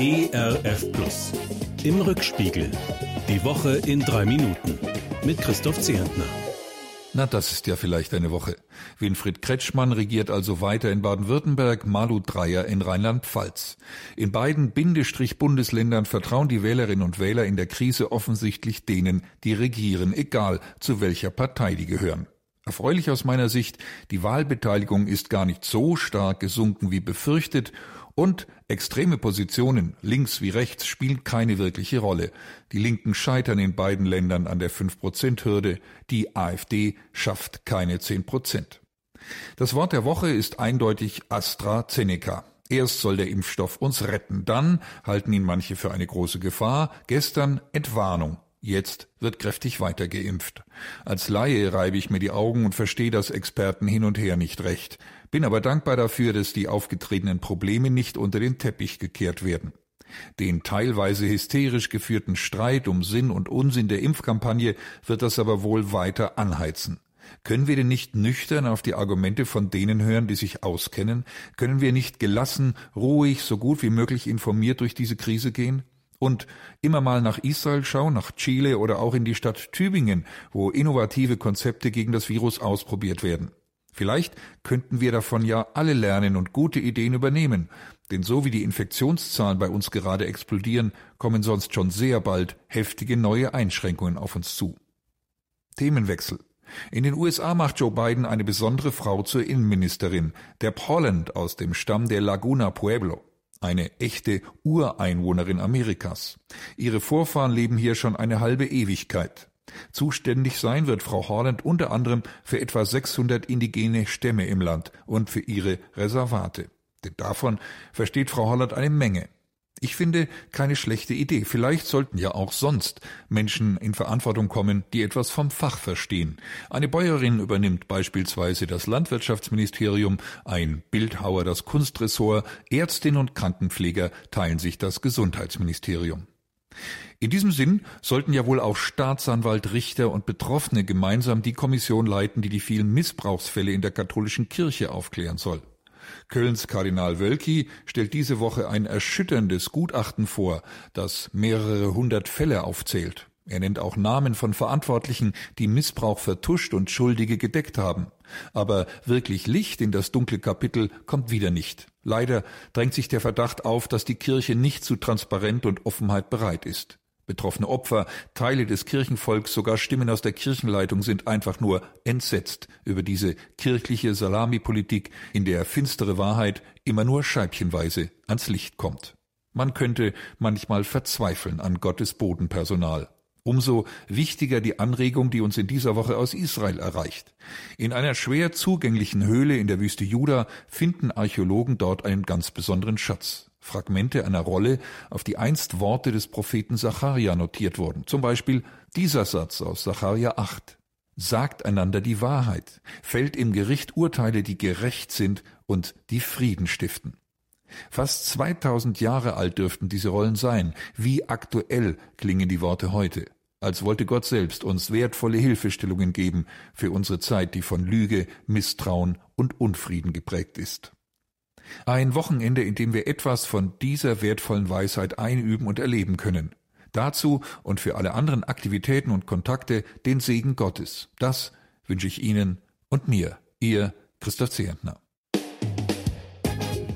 ERF Plus. Im Rückspiegel. Die Woche in drei Minuten. Mit Christoph Zehentner. Na, das ist ja vielleicht eine Woche. Winfried Kretschmann regiert also weiter in Baden-Württemberg, Malu Dreyer in Rheinland-Pfalz. In beiden Bindestrich-Bundesländern vertrauen die Wählerinnen und Wähler in der Krise offensichtlich denen, die regieren, egal zu welcher Partei die gehören. Erfreulich aus meiner Sicht, die Wahlbeteiligung ist gar nicht so stark gesunken wie befürchtet und extreme Positionen, links wie rechts, spielen keine wirkliche Rolle. Die Linken scheitern in beiden Ländern an der 5-Prozent-Hürde, die AfD schafft keine 10 Prozent. Das Wort der Woche ist eindeutig AstraZeneca. Erst soll der Impfstoff uns retten, dann halten ihn manche für eine große Gefahr, gestern Entwarnung. Jetzt wird kräftig weitergeimpft. Als Laie reibe ich mir die Augen und verstehe das Experten hin und her nicht recht, bin aber dankbar dafür, dass die aufgetretenen Probleme nicht unter den Teppich gekehrt werden. Den teilweise hysterisch geführten Streit um Sinn und Unsinn der Impfkampagne wird das aber wohl weiter anheizen. Können wir denn nicht nüchtern auf die Argumente von denen hören, die sich auskennen? Können wir nicht gelassen, ruhig, so gut wie möglich informiert durch diese Krise gehen? Und immer mal nach Israel schauen, nach Chile oder auch in die Stadt Tübingen, wo innovative Konzepte gegen das Virus ausprobiert werden. Vielleicht könnten wir davon ja alle lernen und gute Ideen übernehmen, denn so wie die Infektionszahlen bei uns gerade explodieren, kommen sonst schon sehr bald heftige neue Einschränkungen auf uns zu. Themenwechsel. In den USA macht Joe Biden eine besondere Frau zur Innenministerin, der Holland aus dem Stamm der Laguna Pueblo eine echte Ureinwohnerin Amerikas. Ihre Vorfahren leben hier schon eine halbe Ewigkeit. Zuständig sein wird Frau Holland unter anderem für etwa 600 indigene Stämme im Land und für ihre Reservate. Denn davon versteht Frau Holland eine Menge. Ich finde keine schlechte Idee. Vielleicht sollten ja auch sonst Menschen in Verantwortung kommen, die etwas vom Fach verstehen. Eine Bäuerin übernimmt beispielsweise das Landwirtschaftsministerium, ein Bildhauer das Kunstressort, Ärztin und Krankenpfleger teilen sich das Gesundheitsministerium. In diesem Sinn sollten ja wohl auch Staatsanwalt, Richter und Betroffene gemeinsam die Kommission leiten, die die vielen Missbrauchsfälle in der katholischen Kirche aufklären soll. Kölns Kardinal Wölki stellt diese Woche ein erschütterndes Gutachten vor, das mehrere hundert Fälle aufzählt. Er nennt auch Namen von Verantwortlichen, die Missbrauch vertuscht und Schuldige gedeckt haben. Aber wirklich Licht in das dunkle Kapitel kommt wieder nicht. Leider drängt sich der Verdacht auf, dass die Kirche nicht zu Transparent und Offenheit bereit ist. Betroffene Opfer, Teile des Kirchenvolks, sogar Stimmen aus der Kirchenleitung sind einfach nur entsetzt über diese kirchliche Salamipolitik, in der finstere Wahrheit immer nur scheibchenweise ans Licht kommt. Man könnte manchmal verzweifeln an Gottes Bodenpersonal. Umso wichtiger die Anregung, die uns in dieser Woche aus Israel erreicht. In einer schwer zugänglichen Höhle in der Wüste Juda finden Archäologen dort einen ganz besonderen Schatz. Fragmente einer Rolle, auf die einst Worte des Propheten Zacharia notiert wurden. Zum Beispiel dieser Satz aus Zacharia 8. Sagt einander die Wahrheit, fällt im Gericht Urteile, die gerecht sind und die Frieden stiften. Fast 2000 Jahre alt dürften diese Rollen sein. Wie aktuell klingen die Worte heute. Als wollte Gott selbst uns wertvolle Hilfestellungen geben für unsere Zeit, die von Lüge, Misstrauen und Unfrieden geprägt ist. Ein Wochenende, in dem wir etwas von dieser wertvollen Weisheit einüben und erleben können. Dazu und für alle anderen Aktivitäten und Kontakte den Segen Gottes. Das wünsche ich Ihnen und mir, Ihr Christoph Zehentner.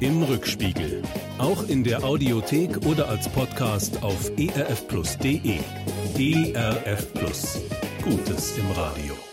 Im Rückspiegel. Auch in der Audiothek oder als Podcast auf erfplus.de. ERF Plus. Gutes im Radio.